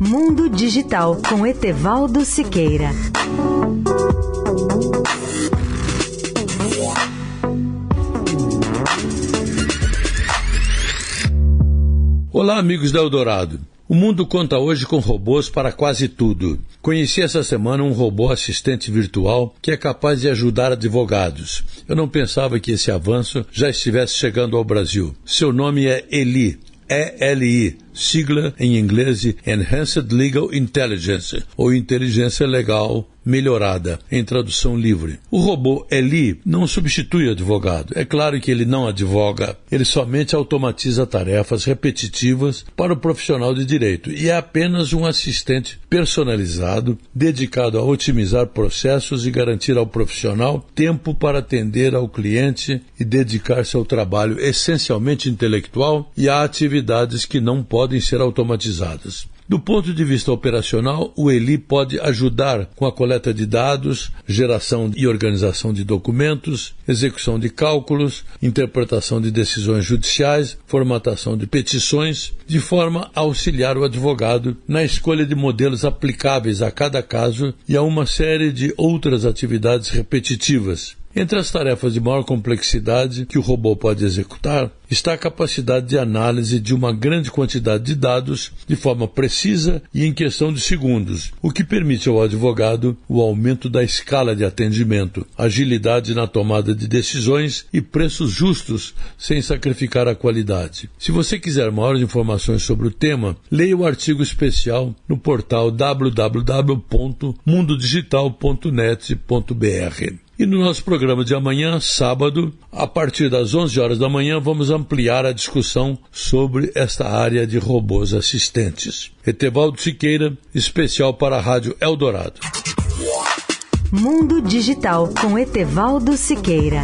Mundo Digital com Etevaldo Siqueira. Olá, amigos da Eldorado. O mundo conta hoje com robôs para quase tudo. Conheci essa semana um robô assistente virtual que é capaz de ajudar advogados. Eu não pensava que esse avanço já estivesse chegando ao Brasil. Seu nome é Eli. ELI, sigla em inglês Enhanced Legal Intelligence, ou Inteligência Legal melhorada, em tradução livre. O robô Eli não substitui o advogado. É claro que ele não advoga, ele somente automatiza tarefas repetitivas para o profissional de direito e é apenas um assistente personalizado dedicado a otimizar processos e garantir ao profissional tempo para atender ao cliente e dedicar-se ao trabalho essencialmente intelectual e a atividades que não podem ser automatizadas. Do ponto de vista operacional, o ELI pode ajudar com a coleta de dados, geração e organização de documentos, execução de cálculos, interpretação de decisões judiciais, formatação de petições, de forma a auxiliar o advogado na escolha de modelos aplicáveis a cada caso e a uma série de outras atividades repetitivas. Entre as tarefas de maior complexidade que o robô pode executar está a capacidade de análise de uma grande quantidade de dados de forma precisa e em questão de segundos, o que permite ao advogado o aumento da escala de atendimento, agilidade na tomada de decisões e preços justos sem sacrificar a qualidade. Se você quiser maiores informações sobre o tema, leia o artigo especial no portal www.mundodigital.net.br. E no nosso programa de amanhã, sábado, a partir das 11 horas da manhã, vamos ampliar a discussão sobre esta área de robôs assistentes. Etevaldo Siqueira, especial para a Rádio Eldorado. Mundo Digital com Etevaldo Siqueira.